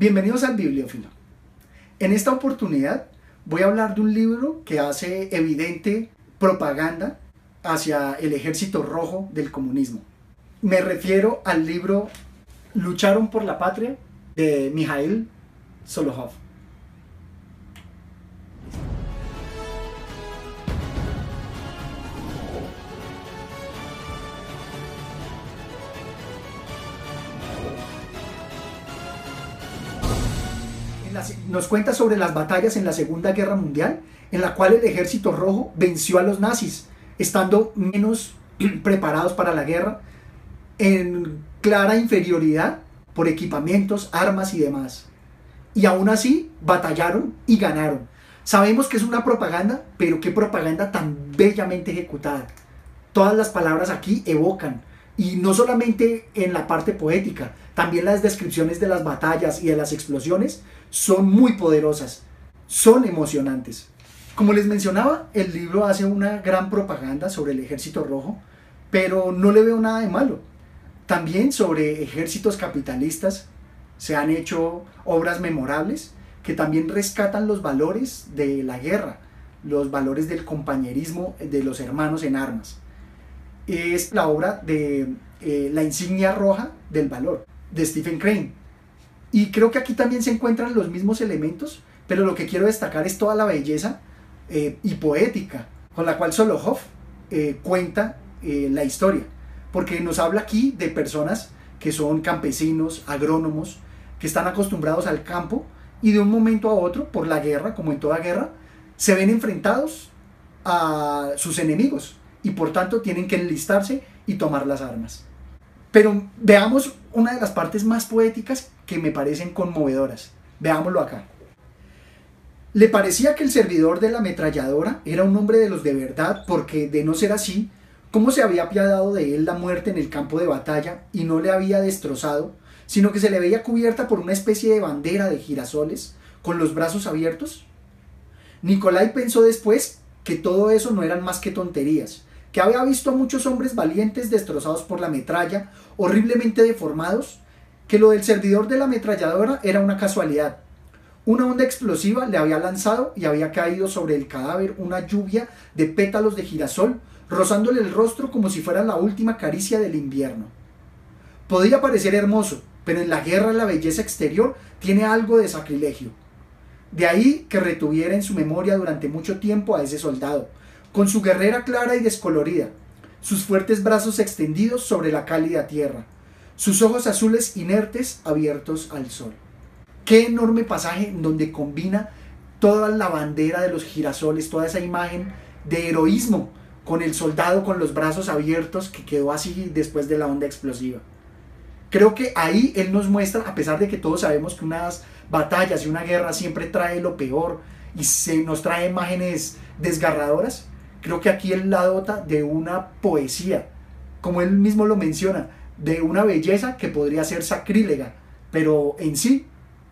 Bienvenidos al Bibliófilo. En esta oportunidad voy a hablar de un libro que hace evidente propaganda hacia el ejército rojo del comunismo. Me refiero al libro Lucharon por la patria de Mikhail Solohov. Nos cuenta sobre las batallas en la Segunda Guerra Mundial, en la cual el ejército rojo venció a los nazis, estando menos preparados para la guerra, en clara inferioridad por equipamientos, armas y demás. Y aún así batallaron y ganaron. Sabemos que es una propaganda, pero qué propaganda tan bellamente ejecutada. Todas las palabras aquí evocan y no solamente en la parte poética, también las descripciones de las batallas y de las explosiones son muy poderosas, son emocionantes. Como les mencionaba, el libro hace una gran propaganda sobre el ejército rojo, pero no le veo nada de malo. También sobre ejércitos capitalistas se han hecho obras memorables que también rescatan los valores de la guerra, los valores del compañerismo de los hermanos en armas es la obra de eh, La insignia roja del valor, de Stephen Crane. Y creo que aquí también se encuentran los mismos elementos, pero lo que quiero destacar es toda la belleza eh, y poética con la cual Solohov eh, cuenta la historia. Porque nos habla aquí de personas que son campesinos, agrónomos, que están acostumbrados al campo y de un momento a otro, por la guerra, como en toda guerra, se ven enfrentados a sus enemigos, y por tanto tienen que enlistarse y tomar las armas. Pero veamos una de las partes más poéticas que me parecen conmovedoras. Veámoslo acá. Le parecía que el servidor de la ametralladora era un hombre de los de verdad porque, de no ser así, ¿cómo se había apiadado de él la muerte en el campo de batalla y no le había destrozado, sino que se le veía cubierta por una especie de bandera de girasoles con los brazos abiertos? Nicolai pensó después que todo eso no eran más que tonterías, que había visto a muchos hombres valientes destrozados por la metralla, horriblemente deformados, que lo del servidor de la ametralladora era una casualidad. Una onda explosiva le había lanzado y había caído sobre el cadáver una lluvia de pétalos de girasol, rozándole el rostro como si fuera la última caricia del invierno. Podía parecer hermoso, pero en la guerra la belleza exterior tiene algo de sacrilegio. De ahí que retuviera en su memoria durante mucho tiempo a ese soldado, con su guerrera clara y descolorida, sus fuertes brazos extendidos sobre la cálida tierra, sus ojos azules inertes abiertos al sol. Qué enorme pasaje donde combina toda la bandera de los girasoles, toda esa imagen de heroísmo con el soldado con los brazos abiertos que quedó así después de la onda explosiva. Creo que ahí él nos muestra, a pesar de que todos sabemos que unas batallas y una guerra siempre trae lo peor y se nos trae imágenes desgarradoras, Creo que aquí él la dota de una poesía, como él mismo lo menciona, de una belleza que podría ser sacrílega, pero en sí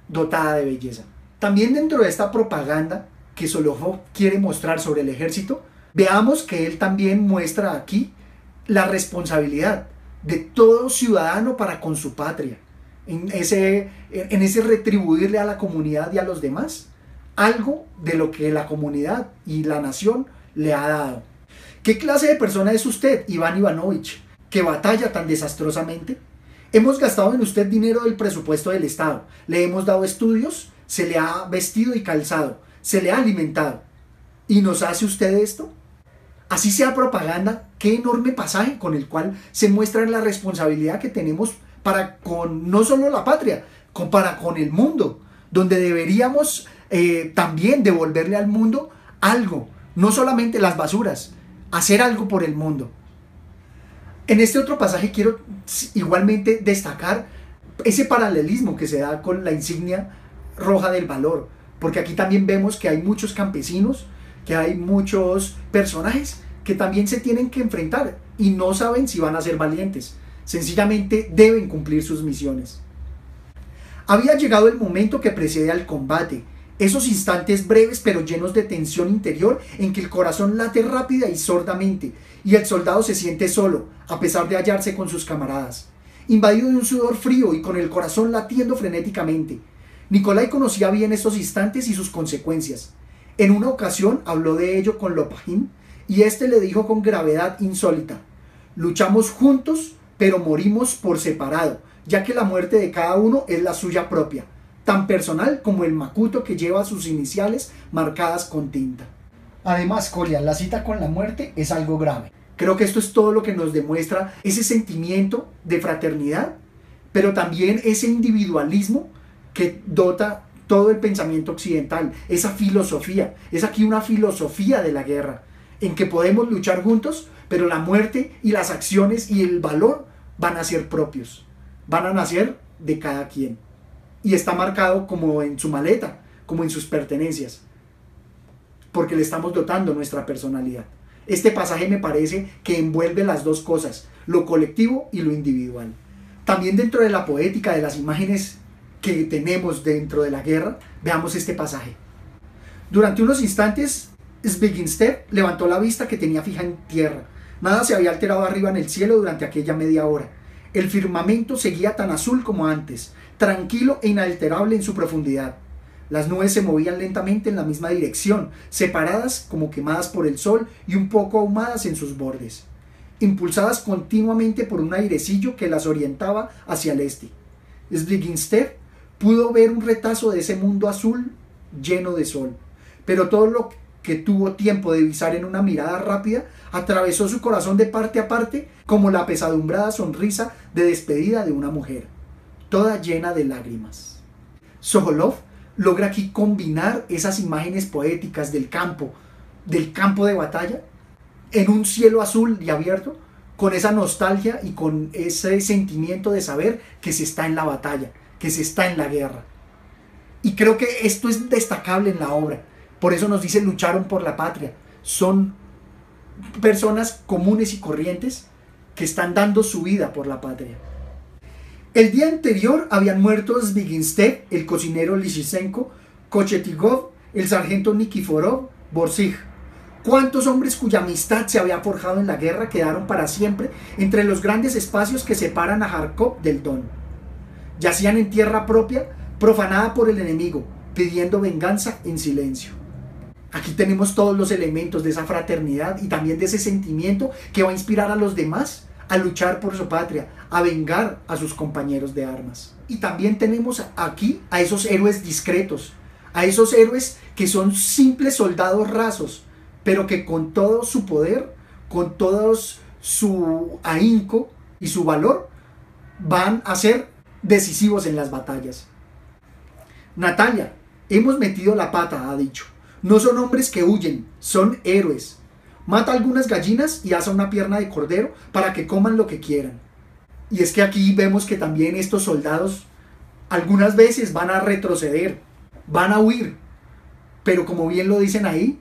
dotada de belleza. También dentro de esta propaganda que Solohov quiere mostrar sobre el ejército, veamos que él también muestra aquí la responsabilidad de todo ciudadano para con su patria, en ese, en ese retribuirle a la comunidad y a los demás algo de lo que la comunidad y la nación le ha dado. ¿Qué clase de persona es usted, Iván Ivanovich, que batalla tan desastrosamente? Hemos gastado en usted dinero del presupuesto del Estado, le hemos dado estudios, se le ha vestido y calzado, se le ha alimentado. ¿Y nos hace usted esto? Así sea propaganda, qué enorme pasaje con el cual se muestra la responsabilidad que tenemos para con no solo la patria, con, para con el mundo, donde deberíamos eh, también devolverle al mundo algo, no solamente las basuras, hacer algo por el mundo. En este otro pasaje quiero igualmente destacar ese paralelismo que se da con la insignia roja del valor, porque aquí también vemos que hay muchos campesinos, que hay muchos personajes que también se tienen que enfrentar y no saben si van a ser valientes, sencillamente deben cumplir sus misiones. Había llegado el momento que precede al combate, esos instantes breves pero llenos de tensión interior en que el corazón late rápida y sordamente y el soldado se siente solo, a pesar de hallarse con sus camaradas, invadido de un sudor frío y con el corazón latiendo frenéticamente. Nicolai conocía bien estos instantes y sus consecuencias. En una ocasión habló de ello con Lopagin y éste le dijo con gravedad insólita, luchamos juntos, pero morimos por separado, ya que la muerte de cada uno es la suya propia, tan personal como el macuto que lleva sus iniciales marcadas con tinta. Además, Colia, la cita con la muerte es algo grave. Creo que esto es todo lo que nos demuestra ese sentimiento de fraternidad, pero también ese individualismo que dota todo el pensamiento occidental, esa filosofía. Es aquí una filosofía de la guerra, en que podemos luchar juntos, pero la muerte y las acciones y el valor van a ser propios, van a nacer de cada quien. Y está marcado como en su maleta, como en sus pertenencias, porque le estamos dotando nuestra personalidad. Este pasaje me parece que envuelve las dos cosas, lo colectivo y lo individual. También dentro de la poética de las imágenes que tenemos dentro de la guerra, veamos este pasaje. Durante unos instantes, Zbiginstev levantó la vista que tenía fija en tierra. Nada se había alterado arriba en el cielo durante aquella media hora. El firmamento seguía tan azul como antes, tranquilo e inalterable en su profundidad. Las nubes se movían lentamente en la misma dirección, separadas como quemadas por el sol y un poco ahumadas en sus bordes, impulsadas continuamente por un airecillo que las orientaba hacia el este. Sliginstev pudo ver un retazo de ese mundo azul lleno de sol, pero todo lo que tuvo tiempo de visar en una mirada rápida atravesó su corazón de parte a parte como la pesadumbrada sonrisa de despedida de una mujer, toda llena de lágrimas. Sokolov logra aquí combinar esas imágenes poéticas del campo, del campo de batalla, en un cielo azul y abierto, con esa nostalgia y con ese sentimiento de saber que se está en la batalla, que se está en la guerra. Y creo que esto es destacable en la obra. Por eso nos dice lucharon por la patria. Son personas comunes y corrientes que están dando su vida por la patria. El día anterior habían muerto Zbiginstev, el cocinero Lishisenko, Kochetigov, el sargento Nikiforov, Borsig. ¿Cuántos hombres cuya amistad se había forjado en la guerra quedaron para siempre entre los grandes espacios que separan a Kharkov del Don? Yacían en tierra propia, profanada por el enemigo, pidiendo venganza en silencio. Aquí tenemos todos los elementos de esa fraternidad y también de ese sentimiento que va a inspirar a los demás a luchar por su patria, a vengar a sus compañeros de armas. Y también tenemos aquí a esos héroes discretos, a esos héroes que son simples soldados rasos, pero que con todo su poder, con todo su ahínco y su valor, van a ser decisivos en las batallas. Natalia, hemos metido la pata, ha dicho. No son hombres que huyen, son héroes. Mata algunas gallinas y asa una pierna de cordero para que coman lo que quieran. Y es que aquí vemos que también estos soldados algunas veces van a retroceder, van a huir, pero como bien lo dicen ahí,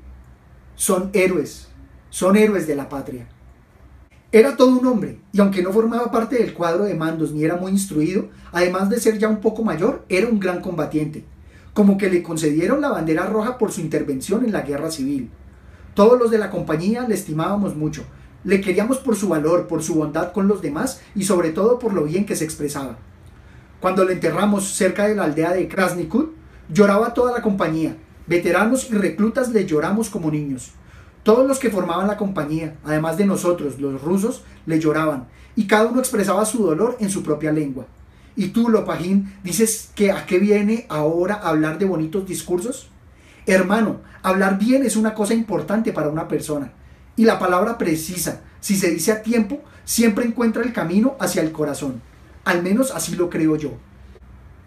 son héroes, son héroes de la patria. Era todo un hombre, y aunque no formaba parte del cuadro de mandos ni era muy instruido, además de ser ya un poco mayor, era un gran combatiente, como que le concedieron la bandera roja por su intervención en la guerra civil. Todos los de la compañía le estimábamos mucho, le queríamos por su valor, por su bondad con los demás y sobre todo por lo bien que se expresaba. Cuando le enterramos cerca de la aldea de Krasnikut, lloraba toda la compañía, veteranos y reclutas le lloramos como niños. Todos los que formaban la compañía, además de nosotros, los rusos, le lloraban, y cada uno expresaba su dolor en su propia lengua. Y tú, Lopajín, dices que a qué viene ahora hablar de bonitos discursos? Hermano, hablar bien es una cosa importante para una persona. Y la palabra precisa, si se dice a tiempo, siempre encuentra el camino hacia el corazón. Al menos así lo creo yo.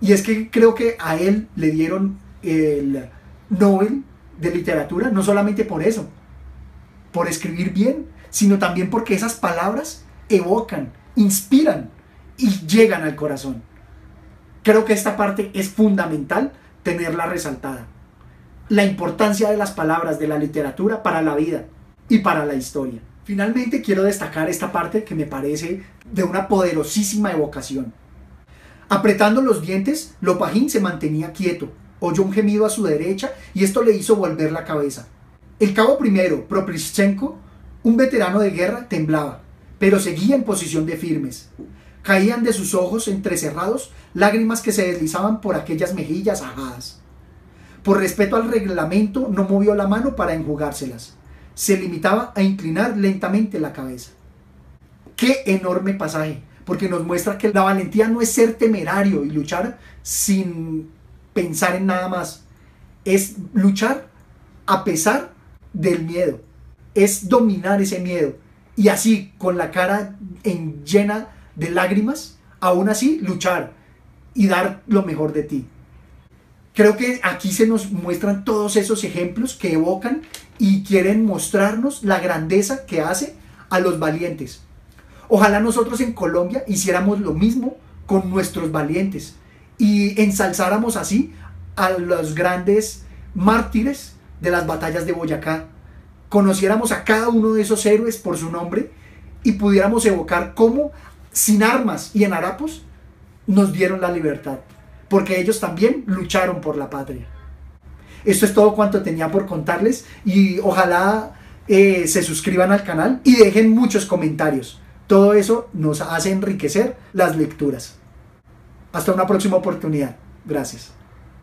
Y es que creo que a él le dieron el Nobel de literatura, no solamente por eso, por escribir bien, sino también porque esas palabras evocan, inspiran y llegan al corazón. Creo que esta parte es fundamental tenerla resaltada. La importancia de las palabras de la literatura para la vida y para la historia. Finalmente quiero destacar esta parte que me parece de una poderosísima evocación. Apretando los dientes, Lopajín se mantenía quieto, oyó un gemido a su derecha y esto le hizo volver la cabeza. El cabo primero, Proprischenko, un veterano de guerra, temblaba, pero seguía en posición de firmes. Caían de sus ojos entrecerrados lágrimas que se deslizaban por aquellas mejillas ajadas. Por respeto al reglamento no movió la mano para enjugárselas. Se limitaba a inclinar lentamente la cabeza. Qué enorme pasaje, porque nos muestra que la valentía no es ser temerario y luchar sin pensar en nada más. Es luchar a pesar del miedo. Es dominar ese miedo. Y así, con la cara en llena de lágrimas, aún así luchar y dar lo mejor de ti. Creo que aquí se nos muestran todos esos ejemplos que evocan y quieren mostrarnos la grandeza que hace a los valientes. Ojalá nosotros en Colombia hiciéramos lo mismo con nuestros valientes y ensalzáramos así a los grandes mártires de las batallas de Boyacá. Conociéramos a cada uno de esos héroes por su nombre y pudiéramos evocar cómo sin armas y en harapos nos dieron la libertad, porque ellos también lucharon por la patria. Esto es todo cuanto tenía por contarles y ojalá eh, se suscriban al canal y dejen muchos comentarios. Todo eso nos hace enriquecer las lecturas. Hasta una próxima oportunidad. Gracias.